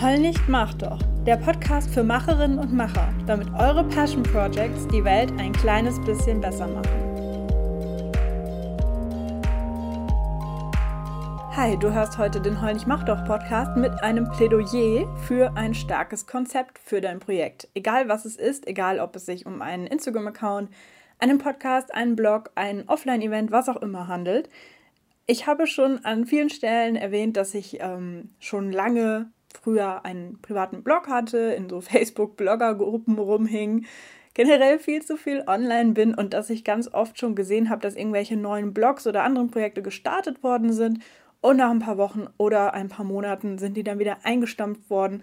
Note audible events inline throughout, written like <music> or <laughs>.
Heul nicht, mach doch. Der Podcast für Macherinnen und Macher, damit eure Passion Projects die Welt ein kleines bisschen besser machen. Hi, du hörst heute den Heul nicht, mach doch Podcast mit einem Plädoyer für ein starkes Konzept für dein Projekt. Egal was es ist, egal ob es sich um einen Instagram-Account, einen Podcast, einen Blog, ein Offline-Event, was auch immer handelt. Ich habe schon an vielen Stellen erwähnt, dass ich ähm, schon lange früher einen privaten Blog hatte, in so <laughs> Facebook-Blogger-Gruppen rumhing, generell viel zu viel online bin und dass ich ganz oft schon gesehen habe, dass irgendwelche neuen Blogs oder anderen Projekte gestartet worden sind und nach ein paar Wochen oder ein paar Monaten sind die dann wieder eingestampft worden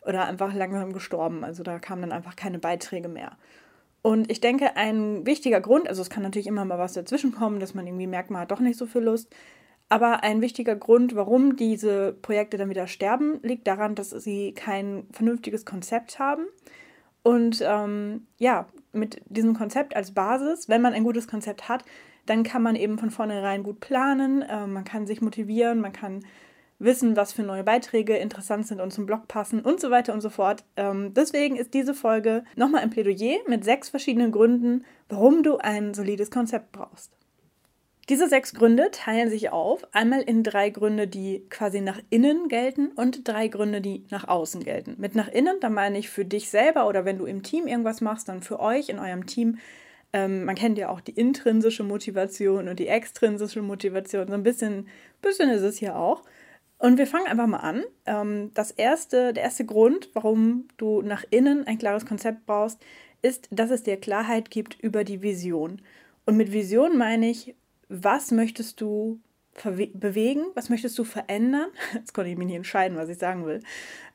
oder einfach langsam gestorben. Also da kamen dann einfach keine Beiträge mehr. Und ich denke, ein wichtiger Grund, also es kann natürlich immer mal was dazwischen kommen, dass man irgendwie merkt, man hat doch nicht so viel Lust, aber ein wichtiger Grund, warum diese Projekte dann wieder sterben, liegt daran, dass sie kein vernünftiges Konzept haben. Und ähm, ja, mit diesem Konzept als Basis, wenn man ein gutes Konzept hat, dann kann man eben von vornherein gut planen, äh, man kann sich motivieren, man kann wissen, was für neue Beiträge interessant sind und zum Blog passen und so weiter und so fort. Ähm, deswegen ist diese Folge nochmal ein Plädoyer mit sechs verschiedenen Gründen, warum du ein solides Konzept brauchst. Diese sechs Gründe teilen sich auf, einmal in drei Gründe, die quasi nach innen gelten und drei Gründe, die nach außen gelten. Mit nach innen, da meine ich für dich selber oder wenn du im Team irgendwas machst, dann für euch in eurem Team. Ähm, man kennt ja auch die intrinsische Motivation und die extrinsische Motivation. So ein bisschen, bisschen ist es hier auch. Und wir fangen einfach mal an. Ähm, das erste, der erste Grund, warum du nach innen ein klares Konzept brauchst, ist, dass es dir Klarheit gibt über die Vision. Und mit Vision meine ich, was möchtest du bewegen, was möchtest du verändern? <laughs> Jetzt konnte ich mich nicht entscheiden, was ich sagen will.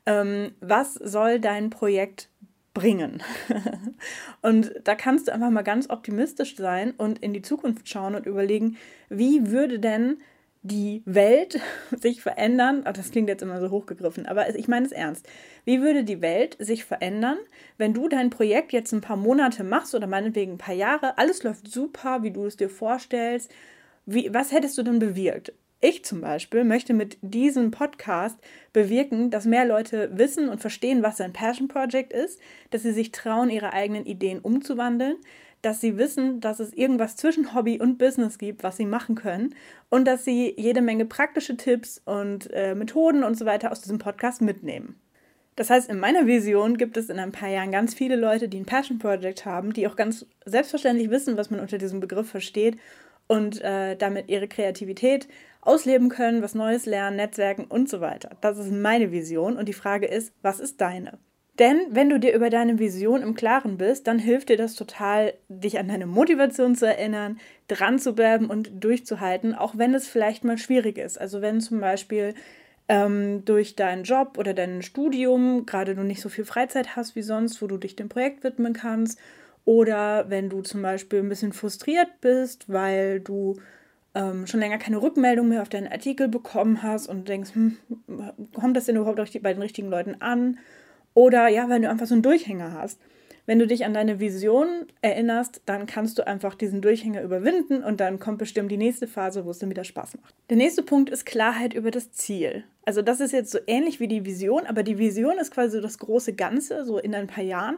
Ähm, was soll dein Projekt bringen? <laughs> und da kannst du einfach mal ganz optimistisch sein und in die Zukunft schauen und überlegen, wie würde denn die Welt <laughs> sich verändern, oh, das klingt jetzt immer so hochgegriffen, aber ich meine es ernst. Wie würde die Welt sich verändern, wenn du dein Projekt jetzt ein paar Monate machst oder meinetwegen ein paar Jahre, alles läuft super, wie du es dir vorstellst, wie, was hättest du denn bewirkt? Ich zum Beispiel möchte mit diesem Podcast bewirken, dass mehr Leute wissen und verstehen, was ein Passion Project ist, dass sie sich trauen, ihre eigenen Ideen umzuwandeln, dass sie wissen, dass es irgendwas zwischen Hobby und Business gibt, was sie machen können und dass sie jede Menge praktische Tipps und äh, Methoden und so weiter aus diesem Podcast mitnehmen. Das heißt, in meiner Vision gibt es in ein paar Jahren ganz viele Leute, die ein Passion Project haben, die auch ganz selbstverständlich wissen, was man unter diesem Begriff versteht und äh, damit ihre Kreativität ausleben können, was Neues lernen, Netzwerken und so weiter. Das ist meine Vision und die Frage ist, was ist deine? Denn wenn du dir über deine Vision im Klaren bist, dann hilft dir das total, dich an deine Motivation zu erinnern, dran zu bleiben und durchzuhalten, auch wenn es vielleicht mal schwierig ist. Also wenn zum Beispiel ähm, durch deinen Job oder dein Studium gerade du nicht so viel Freizeit hast wie sonst, wo du dich dem Projekt widmen kannst, oder wenn du zum Beispiel ein bisschen frustriert bist, weil du ähm, schon länger keine Rückmeldung mehr auf deinen Artikel bekommen hast und denkst, hm, kommt das denn überhaupt bei den richtigen Leuten an? Oder ja, wenn du einfach so einen Durchhänger hast. Wenn du dich an deine Vision erinnerst, dann kannst du einfach diesen Durchhänger überwinden und dann kommt bestimmt die nächste Phase, wo es dann wieder Spaß macht. Der nächste Punkt ist Klarheit über das Ziel. Also das ist jetzt so ähnlich wie die Vision, aber die Vision ist quasi so das große Ganze, so in ein paar Jahren.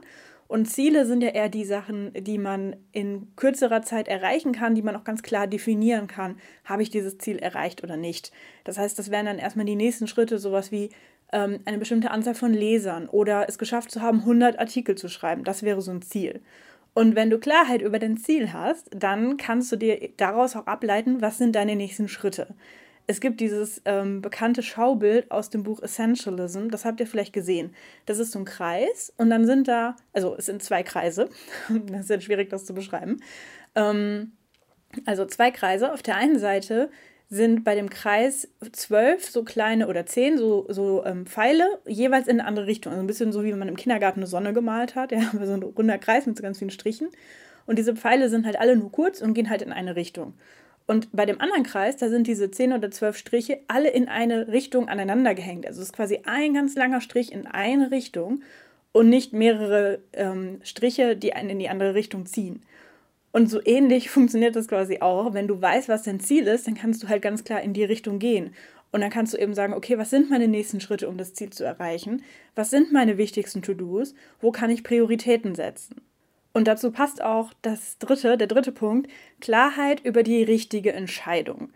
Und Ziele sind ja eher die Sachen, die man in kürzerer Zeit erreichen kann, die man auch ganz klar definieren kann. Habe ich dieses Ziel erreicht oder nicht? Das heißt, das wären dann erstmal die nächsten Schritte, sowas wie ähm, eine bestimmte Anzahl von Lesern oder es geschafft zu haben, 100 Artikel zu schreiben. Das wäre so ein Ziel. Und wenn du Klarheit über dein Ziel hast, dann kannst du dir daraus auch ableiten, was sind deine nächsten Schritte. Es gibt dieses ähm, bekannte Schaubild aus dem Buch Essentialism, das habt ihr vielleicht gesehen. Das ist so ein Kreis und dann sind da, also es sind zwei Kreise, <laughs> das ist jetzt schwierig, das zu beschreiben. Ähm, also zwei Kreise. Auf der einen Seite sind bei dem Kreis zwölf so kleine oder zehn so, so ähm, Pfeile, jeweils in eine andere Richtung. Also ein bisschen so, wie man im Kindergarten eine Sonne gemalt hat. <laughs> Ja, so ein runder Kreis mit so ganz vielen Strichen. Und diese Pfeile sind halt alle nur kurz und gehen halt in eine Richtung. Und bei dem anderen Kreis, da sind diese zehn oder zwölf Striche alle in eine Richtung aneinander gehängt. Also es ist quasi ein ganz langer Strich in eine Richtung und nicht mehrere ähm, Striche, die einen in die andere Richtung ziehen. Und so ähnlich <laughs> funktioniert das quasi auch. Wenn du weißt, was dein Ziel ist, dann kannst du halt ganz klar in die Richtung gehen. Und dann kannst du eben sagen, okay, was sind meine nächsten Schritte, um das Ziel zu erreichen? Was sind meine wichtigsten To-Dos? Wo kann ich Prioritäten setzen? Und dazu passt auch das dritte, der dritte Punkt, Klarheit über die richtige Entscheidung.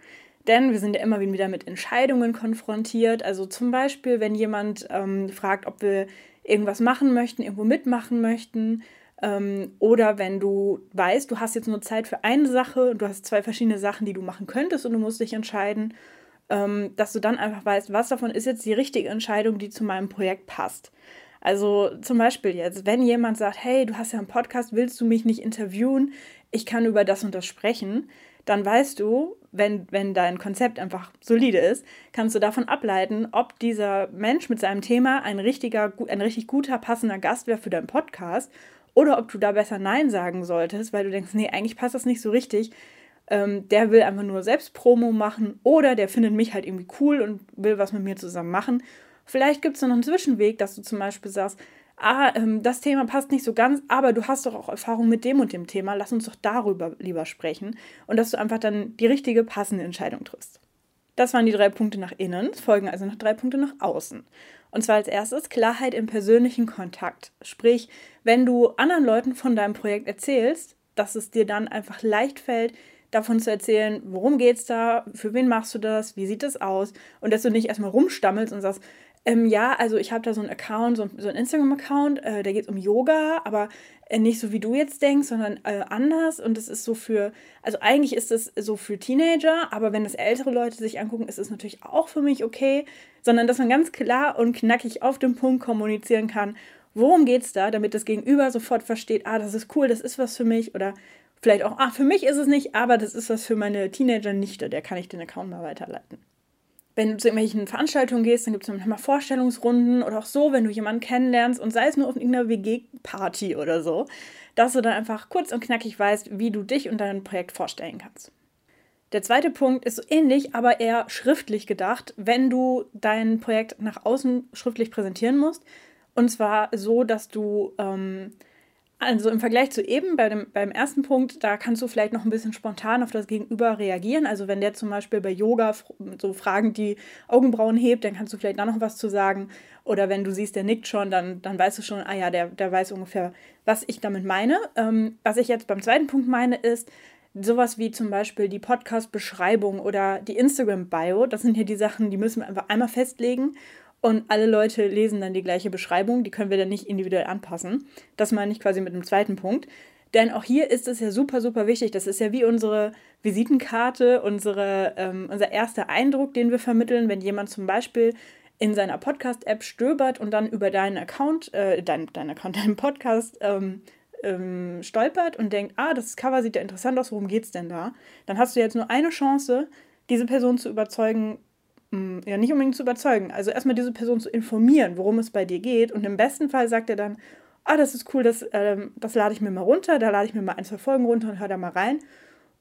Denn wir sind ja immer wieder mit Entscheidungen konfrontiert. Also zum Beispiel, wenn jemand ähm, fragt, ob wir irgendwas machen möchten, irgendwo mitmachen möchten, ähm, oder wenn du weißt, du hast jetzt nur Zeit für eine Sache und du hast zwei verschiedene Sachen, die du machen könntest und du musst dich entscheiden, ähm, dass du dann einfach weißt, was davon ist jetzt die richtige Entscheidung, die zu meinem Projekt passt. Also zum Beispiel jetzt, wenn jemand sagt, hey, du hast ja einen Podcast, willst du mich nicht interviewen? Ich kann über das und das sprechen, dann weißt du, wenn, wenn dein Konzept einfach solide ist, kannst du davon ableiten, ob dieser Mensch mit seinem Thema ein richtiger, ein richtig guter, passender Gast wäre für deinen Podcast oder ob du da besser Nein sagen solltest, weil du denkst, nee, eigentlich passt das nicht so richtig. Ähm, der will einfach nur selbst Promo machen oder der findet mich halt irgendwie cool und will was mit mir zusammen machen. Vielleicht gibt es noch einen Zwischenweg, dass du zum Beispiel sagst, ah, ähm, das Thema passt nicht so ganz, aber du hast doch auch Erfahrung mit dem und dem Thema, lass uns doch darüber lieber sprechen und dass du einfach dann die richtige, passende Entscheidung triffst. Das waren die drei Punkte nach innen, es folgen also noch drei Punkte nach außen. Und zwar als erstes Klarheit im persönlichen Kontakt. Sprich, wenn du anderen Leuten von deinem Projekt erzählst, dass es dir dann einfach leicht fällt, davon zu erzählen, worum geht's da, für wen machst du das, wie sieht das aus und dass du nicht erstmal rumstammelst und sagst, ähm, ja, also ich habe da so einen Account, so, so einen Instagram-Account, äh, der geht um Yoga, aber äh, nicht so wie du jetzt denkst, sondern äh, anders. Und das ist so für, also eigentlich ist es so für Teenager, aber wenn das ältere Leute sich angucken, ist es natürlich auch für mich okay. Sondern dass man ganz klar und knackig auf den Punkt kommunizieren kann, worum geht es da, damit das Gegenüber sofort versteht, ah, das ist cool, das ist was für mich. Oder vielleicht auch, ah, für mich ist es nicht, aber das ist was für meine Teenager-Nichte, der kann ich den Account mal weiterleiten wenn du zu irgendwelchen Veranstaltungen gehst, dann gibt es manchmal Vorstellungsrunden oder auch so, wenn du jemanden kennenlernst und sei es nur auf irgendeiner WG-Party oder so, dass du dann einfach kurz und knackig weißt, wie du dich und dein Projekt vorstellen kannst. Der zweite Punkt ist so ähnlich, aber eher schriftlich gedacht, wenn du dein Projekt nach außen schriftlich präsentieren musst. Und zwar so, dass du ähm, also im Vergleich zu eben, bei dem, beim ersten Punkt, da kannst du vielleicht noch ein bisschen spontan auf das Gegenüber reagieren. Also wenn der zum Beispiel bei Yoga so Fragen die Augenbrauen hebt, dann kannst du vielleicht da noch was zu sagen. Oder wenn du siehst, der nickt schon, dann, dann weißt du schon, ah ja, der, der weiß ungefähr, was ich damit meine. Ähm, was ich jetzt beim zweiten Punkt meine, ist, sowas wie zum Beispiel die Podcast-Beschreibung oder die Instagram-Bio. Das sind hier die Sachen, die müssen wir einfach einmal festlegen und alle Leute lesen dann die gleiche Beschreibung, die können wir dann nicht individuell anpassen. Das meine ich quasi mit dem zweiten Punkt. Denn auch hier ist es ja super, super wichtig. Das ist ja wie unsere Visitenkarte, unsere, ähm, unser erster Eindruck, den wir vermitteln, wenn jemand zum Beispiel in seiner Podcast-App stöbert und dann über deinen Account, äh, dein, dein Account, <laughs> deinen Podcast ähm, ähm, stolpert und denkt, ah, das Cover sieht ja interessant aus, worum geht es denn da? Dann hast du jetzt nur eine Chance, diese Person zu überzeugen, ja nicht unbedingt zu überzeugen. Also erstmal diese Person zu informieren, worum es bei dir geht. Und im besten Fall sagt er dann, ah, das ist cool, das, ähm, das lade ich mir mal runter, da lade ich mir mal ein, zwei Folgen runter und höre da mal rein.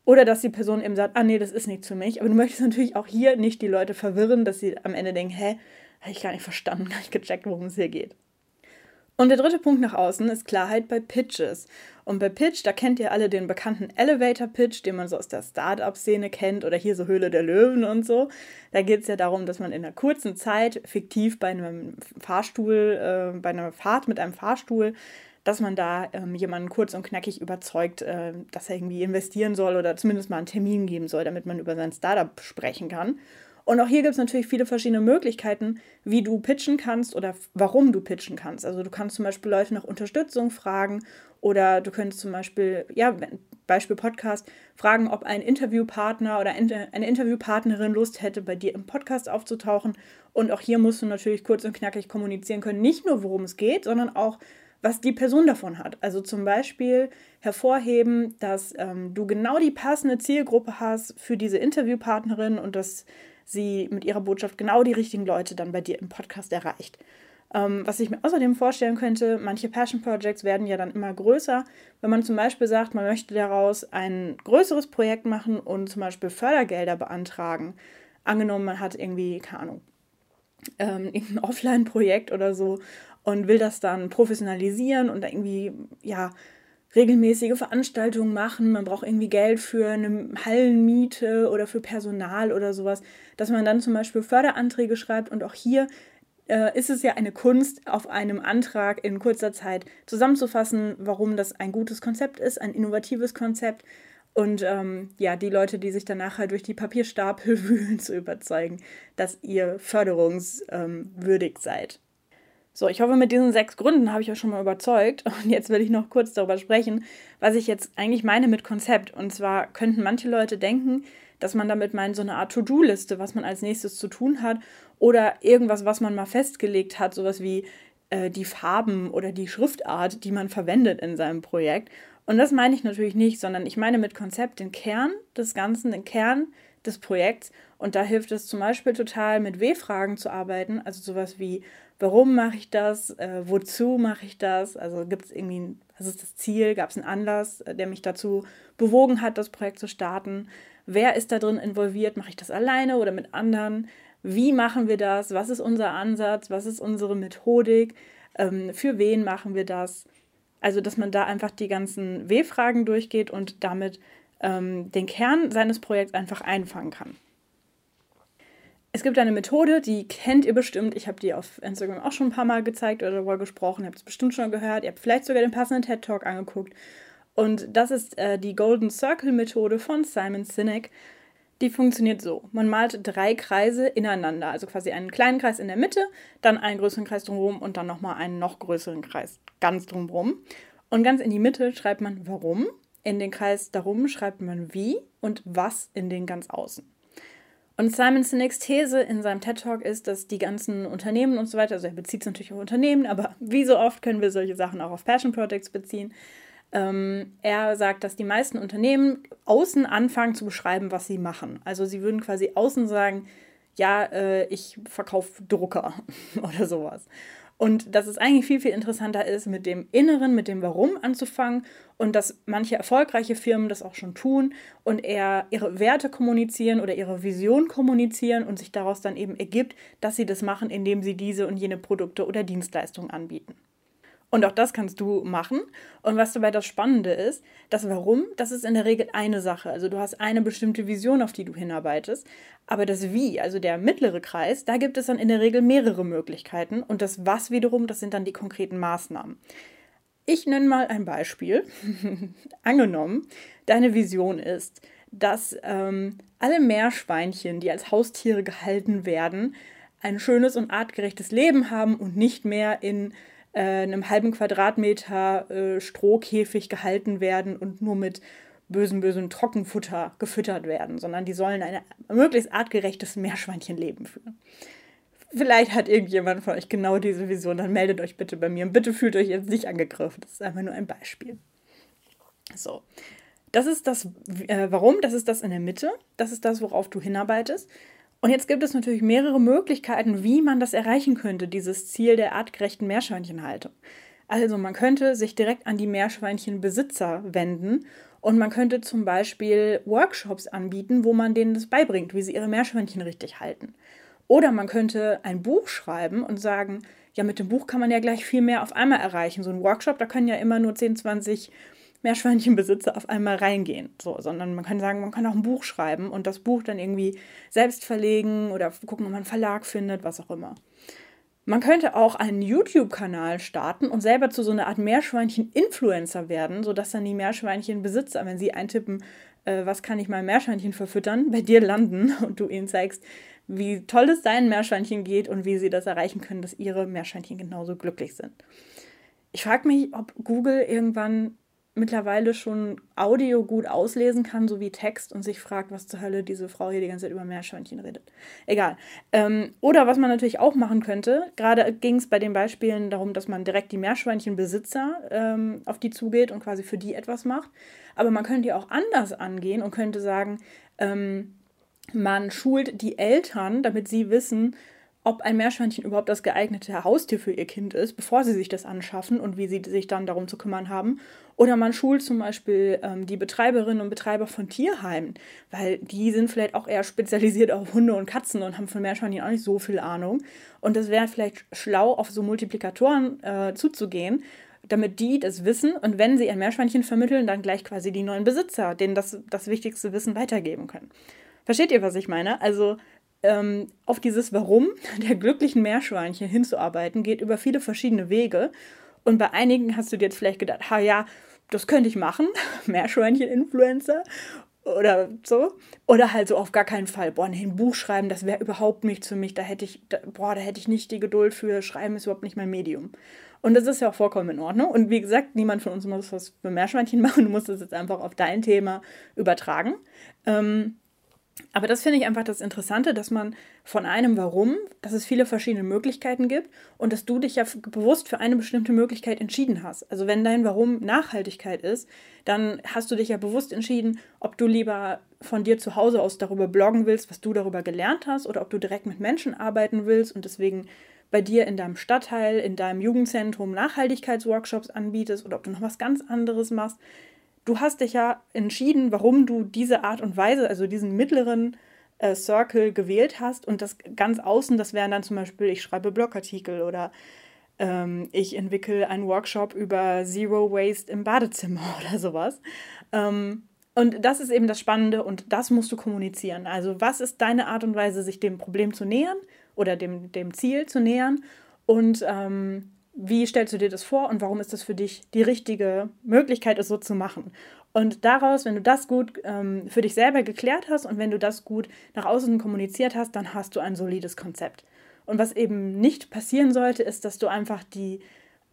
Oder dass die Person eben sagt, ah nee, das ist nichts für mich. Aber du möchtest natürlich auch hier nicht die Leute verwirren, dass sie am Ende denken, hä, habe ich gar nicht verstanden, <laughs> gar nicht gecheckt, worum es hier geht. Und der dritte Punkt nach außen ist Klarheit bei Pitches. Und bei Pitch, da kennt ihr alle den bekannten Elevator Pitch, den man so aus der Startup-Szene kennt oder hier so Höhle der Löwen und so. Da geht es ja darum, dass man in einer kurzen Zeit fiktiv bei einem Fahrstuhl, äh, bei einer Fahrt mit einem Fahrstuhl, dass man da ähm, jemanden kurz und knackig überzeugt, äh, dass er irgendwie investieren soll oder zumindest mal einen Termin geben soll, damit man über sein Startup sprechen kann. Und auch hier gibt es natürlich viele verschiedene Möglichkeiten, wie du pitchen kannst oder warum du pitchen kannst. Also du kannst zum Beispiel Leute nach Unterstützung fragen oder du könntest zum Beispiel, ja, Beispiel Podcast, fragen, ob ein Interviewpartner oder eine Interviewpartnerin Lust hätte, bei dir im Podcast aufzutauchen. Und auch hier musst du natürlich kurz und knackig kommunizieren können, nicht nur worum es geht, sondern auch, was die Person davon hat. Also zum Beispiel hervorheben, dass ähm, du genau die passende Zielgruppe hast für diese Interviewpartnerin und dass sie mit ihrer Botschaft genau die richtigen Leute dann bei dir im Podcast erreicht. Ähm, was ich mir außerdem vorstellen könnte, manche Passion Projects werden ja dann immer größer. Wenn man zum Beispiel sagt, man möchte daraus ein größeres Projekt machen und zum Beispiel Fördergelder beantragen. Angenommen, man hat irgendwie, keine Ahnung, ähm, <laughs> irgendein Offline-Projekt oder so und will das dann professionalisieren und irgendwie, ja, regelmäßige Veranstaltungen machen, man braucht irgendwie Geld für eine Hallenmiete oder für Personal oder sowas, dass man dann zum Beispiel Förderanträge schreibt und auch hier äh, ist es ja eine Kunst, auf einem Antrag in kurzer Zeit zusammenzufassen, warum das ein gutes Konzept ist, ein innovatives Konzept und ähm, ja, die Leute, die sich danach halt durch die Papierstapel <laughs> wühlen, zu überzeugen, dass ihr förderungswürdig ähm, seid. So, ich hoffe, mit diesen sechs Gründen habe ich euch schon mal überzeugt. <laughs> Und jetzt will ich noch kurz darüber sprechen, was ich jetzt eigentlich meine mit Konzept. Und zwar könnten manche Leute denken, dass man damit meint, so eine Art To-Do-Liste, was man als nächstes zu tun hat. Oder irgendwas, was man mal festgelegt hat, sowas wie äh, die Farben oder die Schriftart, die man verwendet in seinem Projekt. Und das meine ich natürlich nicht, sondern ich meine mit Konzept den Kern des Ganzen, den Kern des Projekts. Und da hilft es zum Beispiel total, mit W-Fragen zu arbeiten. Also sowas wie, warum mache ich das? Äh, wozu mache ich das? Also gibt es irgendwie, was ist das Ziel? Gab es einen Anlass, äh, der mich dazu bewogen hat, das Projekt zu starten? Wer ist da drin involviert? Mache ich das alleine oder mit anderen? Wie machen wir das? Was ist unser Ansatz? Was ist unsere Methodik? Ähm, für wen machen wir das? Also, dass man da einfach die ganzen W-Fragen durchgeht und damit ähm, den Kern seines Projekts einfach einfangen kann. Es gibt eine Methode, die kennt ihr bestimmt. Ich habe die auf Instagram auch schon ein paar Mal gezeigt oder darüber gesprochen. Ihr habt es bestimmt schon gehört. Ihr habt vielleicht sogar den passenden TED Talk angeguckt. Und das ist äh, die Golden Circle Methode von Simon Sinek. Die funktioniert so. Man malt drei Kreise ineinander. Also quasi einen kleinen Kreis in der Mitte, dann einen größeren Kreis drumherum und dann nochmal einen noch größeren Kreis ganz drumherum. Und ganz in die Mitte schreibt man warum. In den Kreis darum schreibt man wie und was in den ganz außen. Und Simon Sinek's These in seinem TED Talk ist, dass die ganzen Unternehmen und so weiter, also er bezieht es natürlich auf Unternehmen, aber wie so oft können wir solche Sachen auch auf Passion Projects beziehen. Ähm, er sagt, dass die meisten Unternehmen außen anfangen zu beschreiben, was sie machen. Also sie würden quasi außen sagen, ja, äh, ich verkaufe Drucker <laughs> oder sowas. Und dass es eigentlich viel, viel interessanter ist, mit dem Inneren, mit dem Warum anzufangen und dass manche erfolgreiche Firmen das auch schon tun und eher ihre Werte kommunizieren oder ihre Vision kommunizieren und sich daraus dann eben ergibt, dass sie das machen, indem sie diese und jene Produkte oder Dienstleistungen anbieten. Und auch das kannst du machen. Und was dabei das Spannende ist, das Warum, das ist in der Regel eine Sache. Also du hast eine bestimmte Vision, auf die du hinarbeitest. Aber das Wie, also der mittlere Kreis, da gibt es dann in der Regel mehrere Möglichkeiten. Und das Was wiederum, das sind dann die konkreten Maßnahmen. Ich nenne mal ein Beispiel. <laughs> Angenommen, deine Vision ist, dass ähm, alle Meerschweinchen, die als Haustiere gehalten werden, ein schönes und artgerechtes Leben haben und nicht mehr in äh, einem halben Quadratmeter äh, Strohkäfig gehalten werden und nur mit bösen, bösen Trockenfutter gefüttert werden, sondern die sollen ein möglichst artgerechtes Meerschweinchenleben führen. Vielleicht hat irgendjemand von euch genau diese Vision, dann meldet euch bitte bei mir und bitte fühlt euch jetzt nicht angegriffen. Das ist einfach nur ein Beispiel. So. Das ist das, äh, warum, das ist das in der Mitte, das ist das, worauf du hinarbeitest. Und jetzt gibt es natürlich mehrere Möglichkeiten, wie man das erreichen könnte, dieses Ziel der artgerechten Meerschweinchenhaltung. Also man könnte sich direkt an die Meerschweinchenbesitzer wenden und man könnte zum Beispiel Workshops anbieten, wo man denen das beibringt, wie sie ihre Meerschweinchen richtig halten. Oder man könnte ein Buch schreiben und sagen, ja, mit dem Buch kann man ja gleich viel mehr auf einmal erreichen. So ein Workshop, da können ja immer nur 10, 20 Meerschweinchenbesitzer auf einmal reingehen. So, sondern man kann sagen, man kann auch ein Buch schreiben und das Buch dann irgendwie selbst verlegen oder gucken, ob man einen Verlag findet, was auch immer. Man könnte auch einen YouTube-Kanal starten und selber zu so einer Art Meerschweinchen-Influencer werden, sodass dann die Meerschweinchenbesitzer, wenn sie eintippen, äh, was kann ich mal Meerschweinchen verfüttern, bei dir landen <laughs> und du ihnen zeigst, wie toll es deinen Meerschweinchen geht und wie sie das erreichen können, dass ihre Meerschweinchen genauso glücklich sind. Ich frage mich, ob Google irgendwann mittlerweile schon Audio gut auslesen kann, so wie Text und sich fragt, was zur Hölle diese Frau hier die ganze Zeit über Meerschweinchen redet. Egal. Ähm, oder was man natürlich auch machen könnte, gerade ging es bei den Beispielen darum, dass man direkt die Meerschweinchenbesitzer ähm, auf die zugeht und quasi für die etwas macht. Aber man könnte ja auch anders angehen und könnte sagen, ähm, man schult die Eltern, damit sie wissen, ob ein Meerschweinchen überhaupt das geeignete Haustier für ihr Kind ist, bevor sie sich das anschaffen und wie sie sich dann darum zu kümmern haben. Oder man schult zum Beispiel ähm, die Betreiberinnen und Betreiber von Tierheimen, weil die sind vielleicht auch eher spezialisiert auf Hunde und Katzen und haben von Meerschweinchen auch nicht so viel Ahnung. Und es wäre vielleicht schlau, auf so Multiplikatoren äh, zuzugehen, damit die das wissen und wenn sie ein Meerschweinchen vermitteln, dann gleich quasi die neuen Besitzer, denen das, das wichtigste Wissen weitergeben können. Versteht ihr, was ich meine? Also ähm, auf dieses Warum <laughs> der glücklichen Meerschweinchen hinzuarbeiten, geht über viele verschiedene Wege. Und bei einigen hast du dir jetzt vielleicht gedacht, ha ja, das könnte ich machen, <laughs> Meerschweinchen-Influencer oder so. Oder halt so auf gar keinen Fall, boah, nee, ein Buch schreiben, das wäre überhaupt nichts für mich, da hätte ich, da, boah, da hätte ich nicht die Geduld für, schreiben ist überhaupt nicht mein Medium. Und das ist ja auch vollkommen in Ordnung. Und wie gesagt, niemand von uns muss was für Meerschweinchen <laughs> machen, du musst es jetzt einfach auf dein Thema übertragen. Ähm, aber das finde ich einfach das Interessante, dass man von einem Warum, dass es viele verschiedene Möglichkeiten gibt und dass du dich ja bewusst für eine bestimmte Möglichkeit entschieden hast. Also wenn dein Warum Nachhaltigkeit ist, dann hast du dich ja bewusst entschieden, ob du lieber von dir zu Hause aus darüber bloggen willst, was du darüber gelernt hast, oder ob du direkt mit Menschen arbeiten willst und deswegen bei dir in deinem Stadtteil, in deinem Jugendzentrum Nachhaltigkeitsworkshops anbietest oder ob du noch was ganz anderes machst du hast dich ja entschieden, warum du diese Art und Weise, also diesen mittleren äh, Circle gewählt hast und das ganz außen, das wären dann zum Beispiel, ich schreibe Blogartikel oder ähm, ich entwickle einen Workshop über Zero Waste im Badezimmer <laughs> oder sowas. Ähm, und das ist eben das Spannende und das musst du kommunizieren. Also was ist deine Art und Weise, sich dem Problem zu nähern oder dem, dem Ziel zu nähern und ähm, wie stellst du dir das vor und warum ist das für dich die richtige Möglichkeit, es so zu machen? Und daraus, wenn du das gut ähm, für dich selber geklärt hast und wenn du das gut nach außen kommuniziert hast, dann hast du ein solides Konzept. Und was eben nicht passieren sollte, ist, dass du einfach die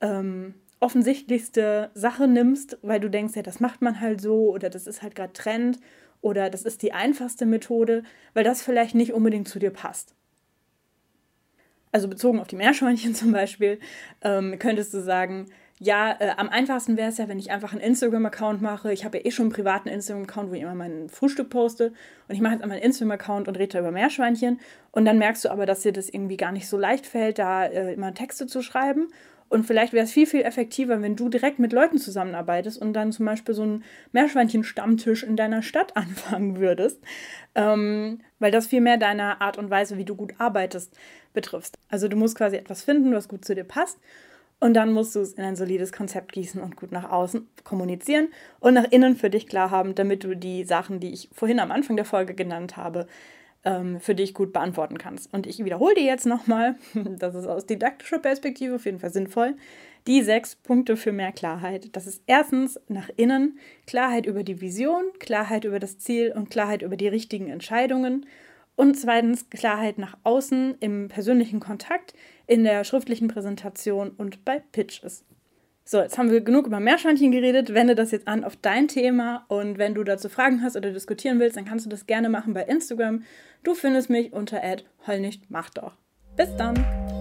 ähm, offensichtlichste Sache nimmst, weil du denkst, ja, das macht man halt so oder das ist halt gerade Trend oder das ist die einfachste Methode, weil das vielleicht nicht unbedingt zu dir passt also bezogen auf die Meerschweinchen <laughs> zum Beispiel, ähm, könntest du sagen, ja, äh, am einfachsten wäre es ja, wenn ich einfach einen Instagram-Account mache. Ich habe ja eh schon einen privaten Instagram-Account, wo ich immer mein Frühstück poste. Und ich mache jetzt einmal einen Instagram-Account und rede da über Meerschweinchen. Und dann merkst du aber, dass dir das irgendwie gar nicht so leicht fällt, da äh, immer Texte zu schreiben. Und vielleicht wäre es viel, viel effektiver, wenn du direkt mit Leuten zusammenarbeitest und dann zum Beispiel so einen Meerschweinchen-Stammtisch in deiner Stadt <laughs> anfangen würdest. Ähm, weil das viel mehr deiner Art und Weise, wie du gut arbeitest, betrifft. Also du musst quasi etwas finden, was gut zu dir passt. Und dann musst du es in ein solides Konzept gießen und gut nach außen kommunizieren und nach innen für dich klar haben, damit du die Sachen, die ich vorhin am Anfang der Folge genannt habe, ähm, für dich gut beantworten kannst. Und ich wiederhole dir jetzt nochmal, <laughs> das ist aus didaktischer Perspektive auf jeden Fall sinnvoll, die sechs Punkte für mehr Klarheit. Das ist erstens nach innen Klarheit über die Vision, Klarheit über das Ziel und Klarheit über die richtigen Entscheidungen. Und zweitens Klarheit nach außen im persönlichen Kontakt, in der schriftlichen Präsentation und bei Pitches. So, jetzt haben wir genug über Meerschweinchen geredet. Wende das jetzt an auf dein Thema und wenn du dazu Fragen hast oder diskutieren willst, dann kannst du das gerne machen bei Instagram. Du findest mich unter heulnichtmachdoch. Bis dann!